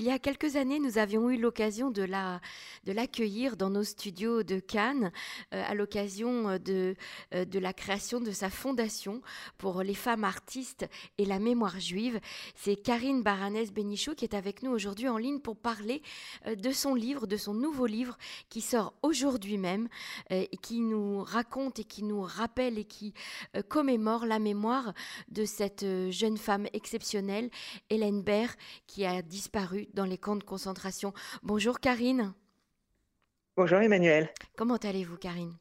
Il y a quelques années, nous avions eu l'occasion de la de l'accueillir dans nos studios de Cannes euh, à l'occasion euh, de euh, de la création de sa fondation pour les femmes artistes et la mémoire juive. C'est Karine Baranès Bénichou qui est avec nous aujourd'hui en ligne pour parler de son livre, de son nouveau livre qui sort aujourd'hui même et qui nous raconte et qui nous rappelle et qui commémore la mémoire de cette jeune femme exceptionnelle, Hélène Baird, qui a disparu dans les camps de concentration. Bonjour Karine. Bonjour Emmanuel. Comment allez-vous Karine?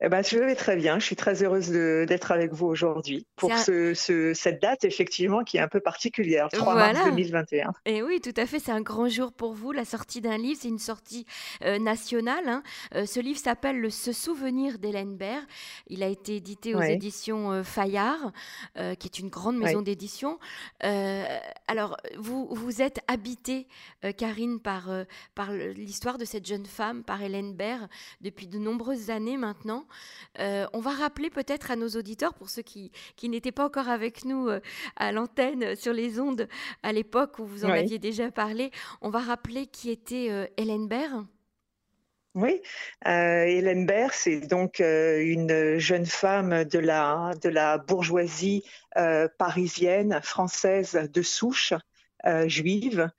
Eh ben, je vais très bien. Je suis très heureuse d'être avec vous aujourd'hui pour ce, cette date, effectivement, qui est un peu particulière, 3 mars 2021. Et oui, tout à fait. C'est un grand jour pour vous, la sortie d'un livre. C'est une sortie euh, nationale. Hein. Euh, ce livre s'appelle Le Se souvenir d'Hélène Baird. Il a été édité aux éditions euh, Fayard, qui est une grande maison d'édition. alors, vous, vous êtes habitée, Karine, par, par l'histoire de cette jeune femme, par Hélène Baird, depuis de nombreuses années maintenant. Euh, on va rappeler peut-être à nos auditeurs, pour ceux qui, n'étaient pas encore avec nous euh, à l'antenne euh, sur les ondes à l'époque où vous en aviez déjà parlé, on va rappeler qui était Hélène Baird. Oui, Hélène Baird, c'est donc une jeune femme de la, de la bourgeoisie parisienne, française de souche, juive,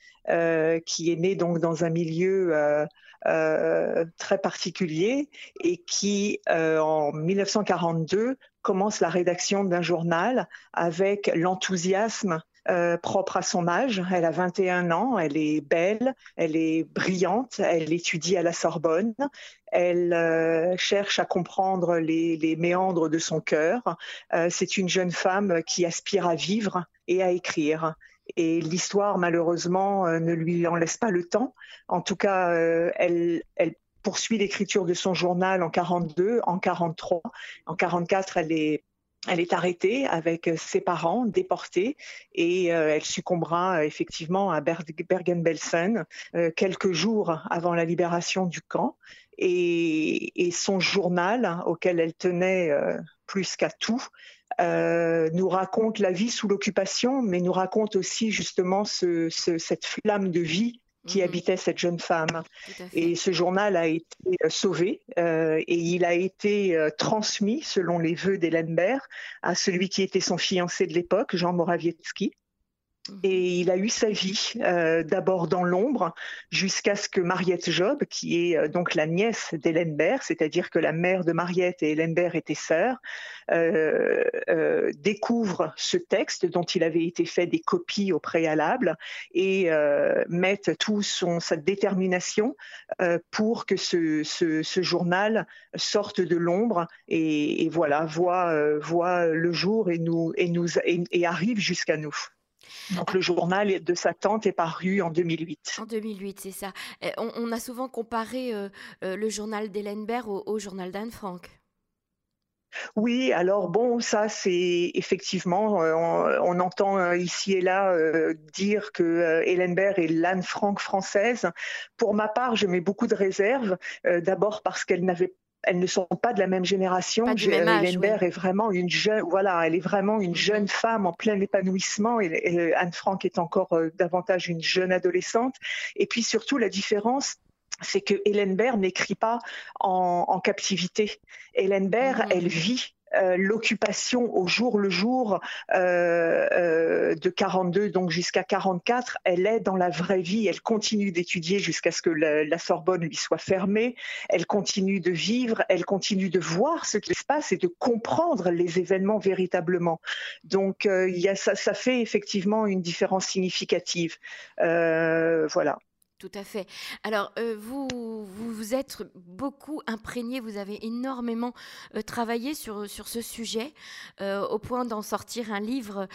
qui est née donc dans un milieu euh, très particulier et qui, euh, en 1942, commence la rédaction d'un journal avec l'enthousiasme euh, propre à son âge. Elle a 21 ans, elle est belle, elle est brillante, elle étudie à la Sorbonne, elle cherche à comprendre les, méandres de son cœur. C'est une jeune femme qui aspire à vivre et à écrire. Et l'histoire, malheureusement, euh, ne lui en laisse pas le temps. En tout cas, euh, elle, poursuit l'écriture de son journal en 42, en 43, en 44, elle est arrêtée avec ses parents, déportés, et euh, elle succombera effectivement à Bergen-Belsen quelques jours avant la libération du camp. Et son journal, auquel elle tenait plus qu'à tout, euh, nous raconte la vie sous l'occupation, mais nous raconte aussi justement ce, cette flamme de vie qui mhm. habitait cette jeune femme. Et ce journal a été euh, sauvé euh, et il a été euh, transmis, selon les vœux d'Hélène Baird, à celui qui était son fiancé de l'époque, Jean Morawiecki. Et il a eu sa vie euh, d'abord dans l'ombre jusqu'à ce que Mariette Job, qui est euh, donc la nièce d'Hélène Baird, c'est-à-dire que la mère de Mariette et Hélène Baird étaient sœurs, euh, découvre ce texte dont il avait été fait des copies au préalable et mette tout son sa détermination pour que ce, ce, journal sorte de l'ombre et, voilà voit voit le jour et nous et nous et arrive jusqu'à nous. Donc le journal de sa tante est paru en 2008. En 2008, c'est ça. On, a souvent comparé euh, euh, le journal d'Hélène Baird au, journal d'Anne Frank. Oui, alors bon, ça c'est effectivement, euh, on, entend ici et là dire que Hélène Baird est l'Anne Frank française. Pour ma part, je mets beaucoup de réserves. D'abord parce qu'elle n'avait elles ne sont pas de la même génération. Pas Hélène est vraiment une jeune, voilà, elle est vraiment une jeune femme en plein épanouissement et, Anne Frank est encore euh, davantage une jeune adolescente. Et puis surtout la différence, c'est que Hélène Baird n'écrit pas en, captivité. Hélène Baird, mmh. elle vit euh, l'occupation au jour le jour euh, euh, de 42 donc jusqu'à 44, elle est dans la vraie vie, elle continue d'étudier jusqu'à ce que la, Sorbonne lui soit fermée, elle continue de vivre, elle continue de voir ce qui se passe et de comprendre les événements véritablement. Donc ça, ça fait effectivement une différence significative. voilà. Tout à fait. Alors, euh, vous, vous vous êtes beaucoup imprégné, vous avez énormément euh, travaillé sur, sur ce sujet, euh, au point d'en sortir un livre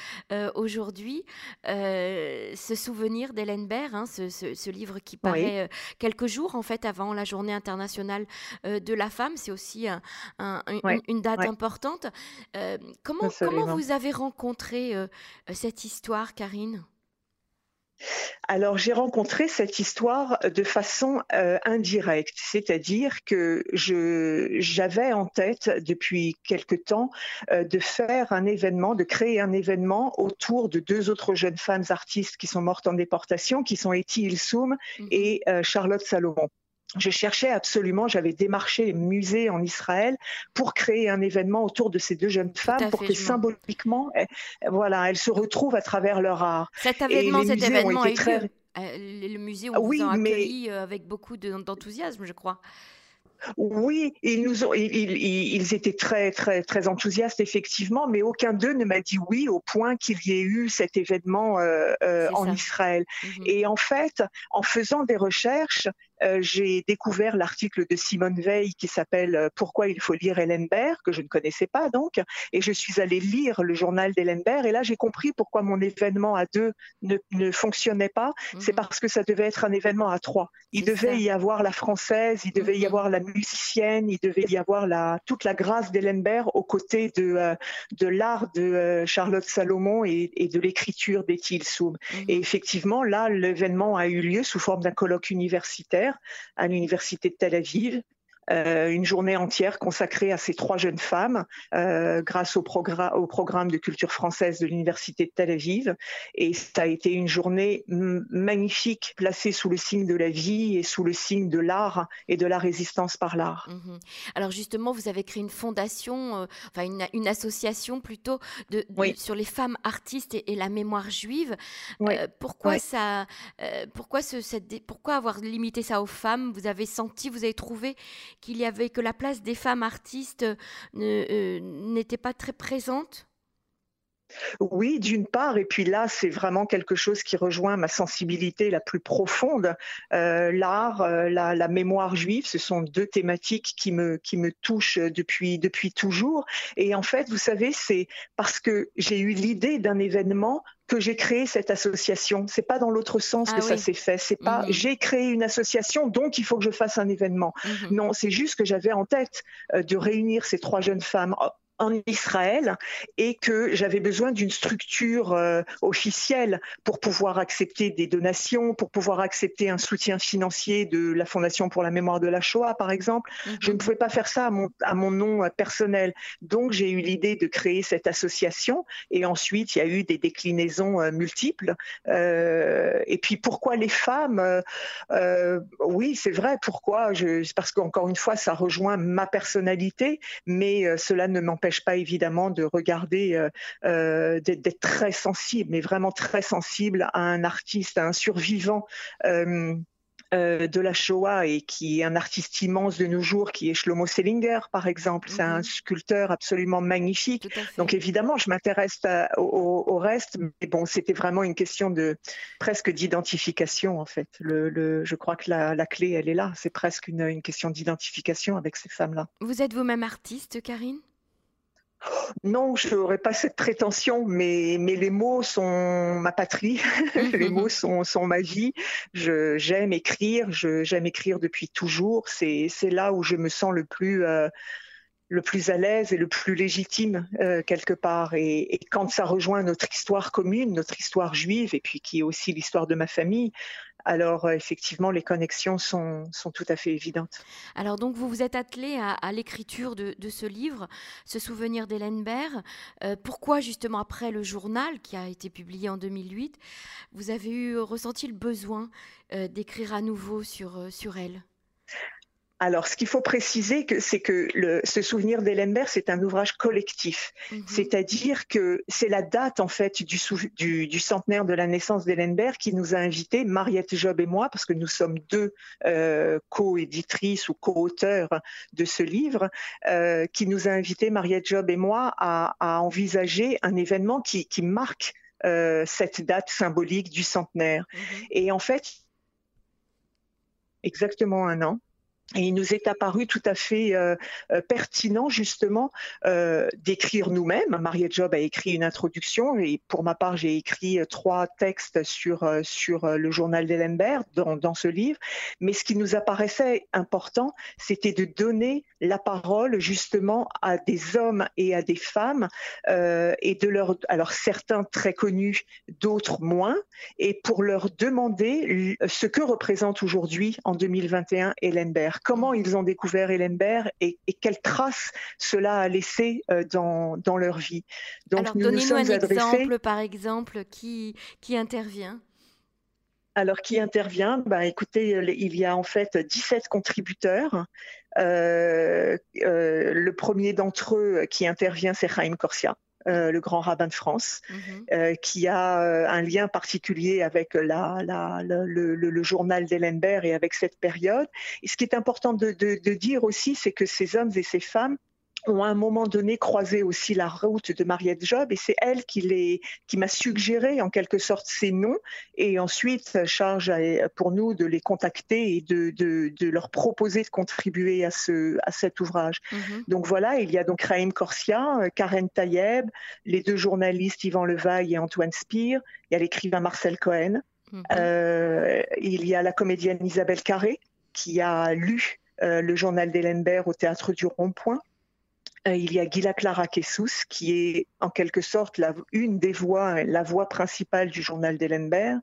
aujourd'hui, Ce souvenir d'Hélène Baird, hein, ce, ce, livre qui paraît quelques jours en fait avant la journée internationale de la femme. C'est aussi un, une, date importante. comment, comment vous avez rencontré cette histoire, Karine? Alors j'ai rencontré cette histoire de façon euh, indirecte, c'est-à-dire que j'avais en tête depuis quelque temps euh, de faire un événement, de créer un événement autour de deux autres jeunes femmes artistes qui sont mortes en déportation, qui sont Etty Ilsoum mhm. et euh, Charlotte Salomon je cherchais absolument, j'avais démarché les musées en Israël pour créer un événement autour de ces deux jeunes femmes, pour que symboliquement, elles, voilà, elles se retrouvent à travers leur art. Cet événement, cet événement a très... Euh, le musée ont oui, accueilli euh, avec beaucoup d'enthousiasme, je crois. Oui, ils, nous ont, ils, étaient très, très, très enthousiastes, effectivement, mais aucun d'eux ne m'a dit oui au point qu'il y ait eu cet événement euh, en Israël. Mhm. Et en fait, en faisant des recherches, euh, j'ai découvert l'article de Simone Veil qui s'appelle euh, Pourquoi il faut lire Hélène Baird, que je ne connaissais pas donc, et je suis allée lire le journal d'Hélène Baird, et là j'ai compris pourquoi mon événement à deux ne, ne fonctionnait pas. C'est mhm. parce que ça devait être un événement à trois. Il devait y avoir la française, il devait y mhm. avoir la musicienne, il devait y avoir la, toute la grâce d'Hélène Baird aux côtés de, euh, de l'art de Charlotte Salomon et, de l'écriture d'Ethil Soum. Mhm. Et effectivement, là, l'événement a eu lieu sous forme d'un colloque universitaire à l'université de Tel Aviv euh, une journée entière consacrée à ces trois jeunes femmes euh, grâce au, au, programme de culture française de l'Université de Tel Aviv. Et ça a été une journée magnifique, placée sous le signe de la vie et sous le signe de l'art et de la résistance par l'art. Mhm. Alors justement, vous avez créé une fondation, euh, enfin une, association plutôt de, sur les femmes artistes et, la mémoire juive. pourquoi ça pourquoi, ce, cette, pourquoi avoir limité ça aux femmes? Vous avez senti, vous avez trouvé qu'il y avait que la place des femmes artistes euh, n'était pas très présente oui, d'une part, et puis là, c'est vraiment quelque chose qui rejoint ma sensibilité la plus profonde. Euh, l'art, euh, la, mémoire juive, ce sont deux thématiques qui me, qui me touchent depuis, depuis toujours. Et en fait, vous savez, c'est parce que j'ai eu l'idée d'un événement que j'ai créé cette association. C'est pas dans l'autre sens que ah ça s'est fait. C'est pas mhm. j'ai créé une association donc il faut que je fasse un événement. Mhm. Non, c'est juste que j'avais en tête euh, de réunir ces trois jeunes femmes en Israël et que j'avais besoin d'une structure euh, officielle pour pouvoir accepter des donations, pour pouvoir accepter un soutien financier de la Fondation pour la mémoire de la Shoah, par exemple. Je ne mhm. pouvais pas faire ça à mon, à mon nom euh, personnel. Donc j'ai eu l'idée de créer cette association et ensuite il y a eu des déclinaisons euh, multiples. et puis pourquoi les femmes Oui, c'est vrai. Pourquoi? Je, Parce qu'encore une fois, ça rejoint ma personnalité, mais cela ne m'empêche pas évidemment de regarder, euh, euh, d'être très sensible, mais vraiment très sensible à un artiste, à un survivant. Euh, de la Shoah et qui est un artiste immense de nos jours, qui est Shlomo Selinger, par exemple. C'est un mhm. sculpteur absolument magnifique. Donc évidemment, je m'intéresse au, reste, mais bon, c'était vraiment une question de presque d'identification en fait. Le, je crois que la, clé, elle est là. C'est presque une, une question d'identification avec ces femmes-là. Vous êtes vous-même artiste, Karine? Non, je n'aurais pas cette prétention, mais, mais les mots sont ma patrie, les mots sont, sont ma vie. J'aime écrire, j'aime écrire depuis toujours. C'est là où je me sens le plus, euh, le plus à l'aise et le plus légitime euh, quelque part. Et, quand ça rejoint notre histoire commune, notre histoire juive, et puis qui est aussi l'histoire de ma famille, alors euh, effectivement, les connexions sont, sont, tout à fait évidentes. Alors donc, vous vous êtes attelé à, l'écriture de, ce livre, ce souvenir d'Hélène Baird. Euh, pourquoi justement après le journal qui a été publié en 2008, vous avez eu ressenti le besoin d'écrire à nouveau sur, sur elle? Alors, ce qu'il faut préciser, c'est que ce souvenir d'Hélène c'est un ouvrage collectif. Mhm. C'est-à-dire que c'est la date, en fait, du, centenaire de la naissance d'Hélène qui nous a invités, Mariette Job et moi, parce que nous sommes deux euh, co-éditrices ou co-auteurs de ce livre, euh, qui nous a invités, Mariette Job et moi, à, envisager un événement qui, marque euh, cette date symbolique du centenaire. Mhm. Et en fait, exactement un an, Et il nous est apparu tout à fait euh, euh, pertinent justement euh, d'écrire nous-mêmes. Mariette Job a écrit une introduction et pour ma part j'ai écrit trois textes sur, sur le journal d'Ellenberg dans, dans ce livre. Mais ce qui nous apparaissait important, c'était de donner la parole justement à des hommes et à des femmes et de leur, alors certains très connus, d'autres moins, et pour leur demander ce que représente aujourd'hui en 2021 Comment ils ont découvert Ellenberg et, et quelles traces cela a laissé euh, dans, dans leur vie. Donc, Alors, donnez-nous un exemple, par exemple, qui, qui intervient alors, qui intervient ben, Écoutez, il y a en fait 17 contributeurs. Euh, euh, le premier d'entre eux qui intervient, c'est Chaim Corsia. Euh, le grand rabbin de France, mhm. euh, qui a euh, un lien particulier avec la, le, journal d'Ellenberg et avec cette période. Et ce qui est important de dire aussi, c'est que ces hommes et ces femmes ont à un moment donné croisé aussi la route de Mariette Job et c'est elle qui, les, qui m'a suggéré en quelque sorte ces noms et ensuite charge pour nous de les contacter et de, de, de leur proposer de contribuer à, ce, à cet ouvrage. Mhm. Donc voilà, il y a donc Raïm Corsia, Karen Tayeb, les deux journalistes Yvan Levaille et Antoine Spire, il y a l'écrivain Marcel Cohen, mhm. euh, il y a la comédienne Isabelle Carré qui a lu euh, le journal d'Hélène au théâtre du Rond-Point. Euh, il y a Gila Clara Kessous, qui est en quelque sorte la, une des voix, la voix principale du journal d'Ellenberg.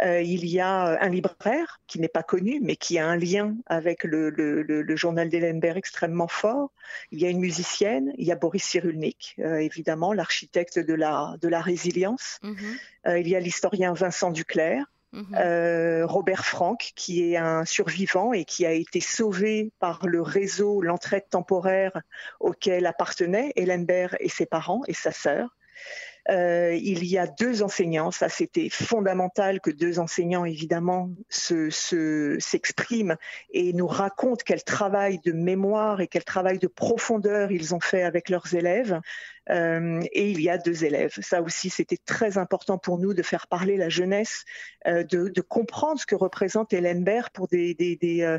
Euh, il y a un libraire qui n'est pas connu, mais qui a un lien avec le, le, le, journal d'Ellenberg extrêmement fort. Il y a une musicienne, il y a Boris Cyrulnik, euh, évidemment, l'architecte de la, de la résilience. Mm-hmm. il y a l'historien Vincent Duclerc. Mhm. Euh, Robert Franck, qui est un survivant et qui a été sauvé par le réseau, l'entraide temporaire auquel appartenaient Ellenberg et ses parents et sa sœur. Euh, il y a deux enseignants, ça c'était fondamental que deux enseignants évidemment s'expriment et nous racontent quel travail de mémoire et quel travail de profondeur ils ont fait avec leurs élèves. Euh, et il y a deux élèves. Ça aussi, c'était très important pour nous de faire parler la jeunesse, euh, de, comprendre ce que représente Hélène Baird pour des, des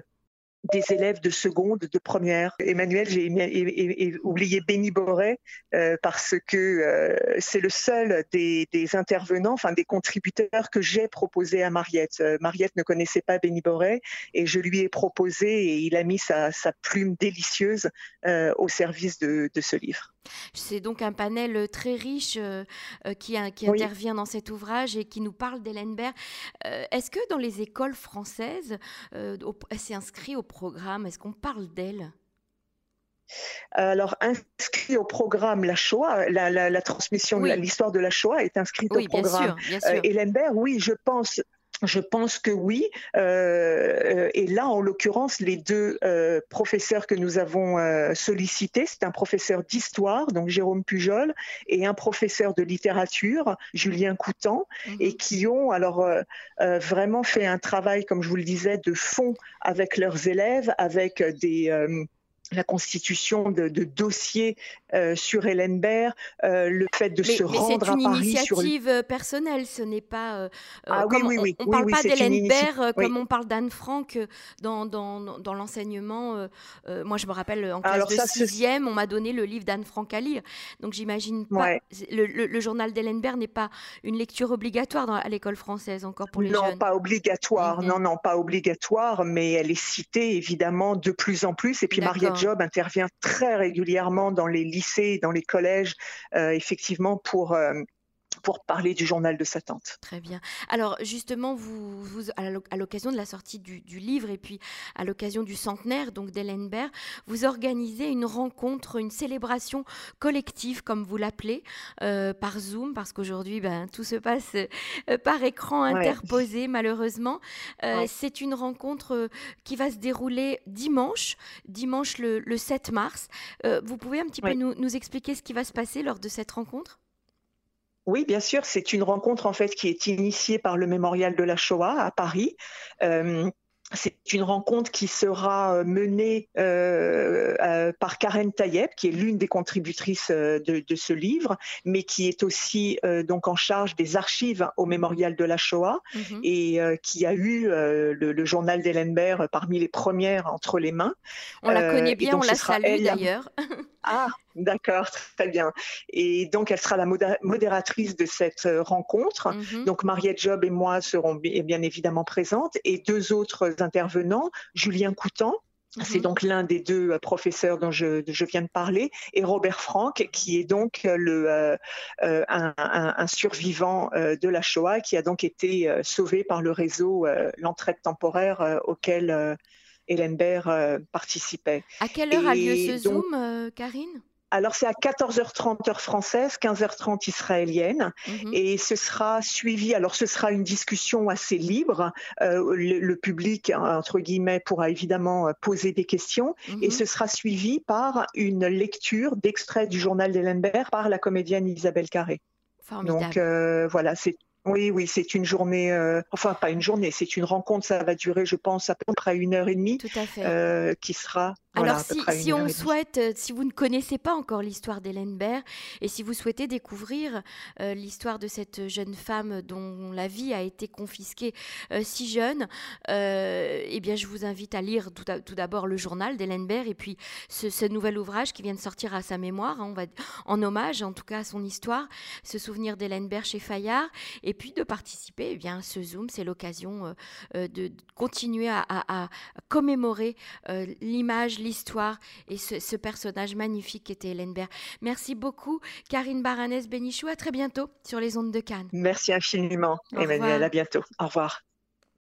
élèves de seconde, de première. Emmanuel, j'ai oublié Benny Boré euh, parce que euh, c'est le seul des, intervenants, enfin des contributeurs que j'ai proposé à Mariette. Euh, Mariette ne connaissait pas Benny Boré et je lui ai proposé et il a mis sa, plume délicieuse au service de ce livre. C'est donc un panel très riche euh, euh, qui, intervient dans cet ouvrage et qui nous parle d'Hélène euh, Est-ce que dans les écoles françaises, elle s'est inscrite au programme? Est-ce qu'on parle d'elle? Alors, inscrit au programme la Shoah, la, transmission, de l'histoire de la Shoah est inscrite au programme. Bien sûr, Hélène oui, je pense, je pense que oui. Euh, et là, en l'occurrence, les deux euh, professeurs que nous avons euh, sollicités, c'est un professeur d'histoire, donc Jérôme Pujol, et un professeur de littérature, Julien Coutan, mhm. et qui ont alors vraiment fait un travail, comme je vous le disais, de fond avec leurs élèves, avec des la constitution de, dossiers euh, sur Hélène Baird, euh, le fait de se rendre à Paris. C'est une initiative euh, personnelle, ce n'est pas. ah oui, oui, oui. On ne parle pas d'Hélène Baird comme on parle d'Anne Frank dans, dans, dans l'enseignement. moi, je me rappelle en classe de sixième, on m'a donné le livre d'Anne Frank à lire. Donc, j'imagine pas. Le, journal d'Hélène Baird n'est pas une lecture obligatoire dans, à l'école française encore pour les non, jeunes. Non, pas obligatoire. Mhm. Non, non, pas obligatoire, mais elle est citée évidemment de plus en plus. Et puis, Mariette Intervient très régulièrement dans les lycées, dans les collèges, euh, effectivement, pour euh, pour parler du journal de sa tante. Très bien. Alors justement, vous, à l'occasion de la sortie du, livre et puis à l'occasion du centenaire donc d'Hélène vous organisez une rencontre, une célébration collective, comme vous l'appelez, euh, par Zoom, parce qu'aujourd'hui, ben, tout se passe euh, par écran interposé, malheureusement. Euh, c'est une rencontre qui va se dérouler dimanche, dimanche le, 7 mars. vous pouvez un petit peu nous, nous expliquer ce qui va se passer lors de cette rencontre? Oui, bien sûr, c'est une rencontre en fait qui est initiée par le Mémorial de la Shoah à Paris. Euh, c'est une rencontre qui sera euh, menée euh, euh, par Karen Tayeb, qui est l'une des contributrices de, ce livre, mais qui est aussi donc en charge des archives au mémorial de la Shoah mhm. et qui a eu le, journal d'Ellenberg parmi les premières entre les mains. On la connaît bien, on la salue d'ailleurs. Ah, d'accord, très bien. Et donc, elle sera la modératrice de cette euh, rencontre. Mhm. Donc, Mariette Job et moi serons bien évidemment présentes. Et deux autres intervenants, Julien Coutan, C'est mhm. donc l'un des deux euh, professeurs dont je, viens de parler, et Robert Franck, qui est donc le, euh, un, survivant de la Shoah, qui a donc été sauvé par le réseau L'entraide temporaire auquel Hélène Baird euh, participait. À quelle heure a lieu ce Zoom, euh, Karine? Alors c'est à 14h30 heure française, 15h30 israélienne, mhm. et ce sera suivi. Alors ce sera une discussion assez libre. Euh, le, public entre guillemets pourra évidemment poser des questions, et mhm. ce sera suivi par une lecture d'extraits du journal d'Hélène Baird par la comédienne Isabelle Carré. Formidable. Donc voilà, c'est oui, oui, c'est une journée, euh, enfin pas une journée, c'est une rencontre, ça va durer, je pense, à peu près une heure et demie, Tout à fait. Euh, qui sera alors, si, on souhaite, euh, si vous ne connaissez pas encore l'histoire d'Hélène Baird et si vous souhaitez découvrir euh, l'histoire de cette jeune femme dont la vie a été confisquée euh, si jeune, eh bien, je vous invite à lire tout, d'abord le journal d'Hélène Baird et puis ce, nouvel ouvrage qui vient de sortir à sa mémoire, hein, on va, en hommage en tout cas à son histoire, ce souvenir d'Hélène Baird chez Fayard, et puis de participer eh bien, ce Zoom. C'est l'occasion de continuer à, à commémorer l'image l'histoire et ce, personnage magnifique qu'était Hélène Baird. Merci beaucoup, Karine Baranès Bénichou. À très bientôt sur les ondes de Cannes. Merci infiniment, Emmanuel. À bientôt. Au revoir.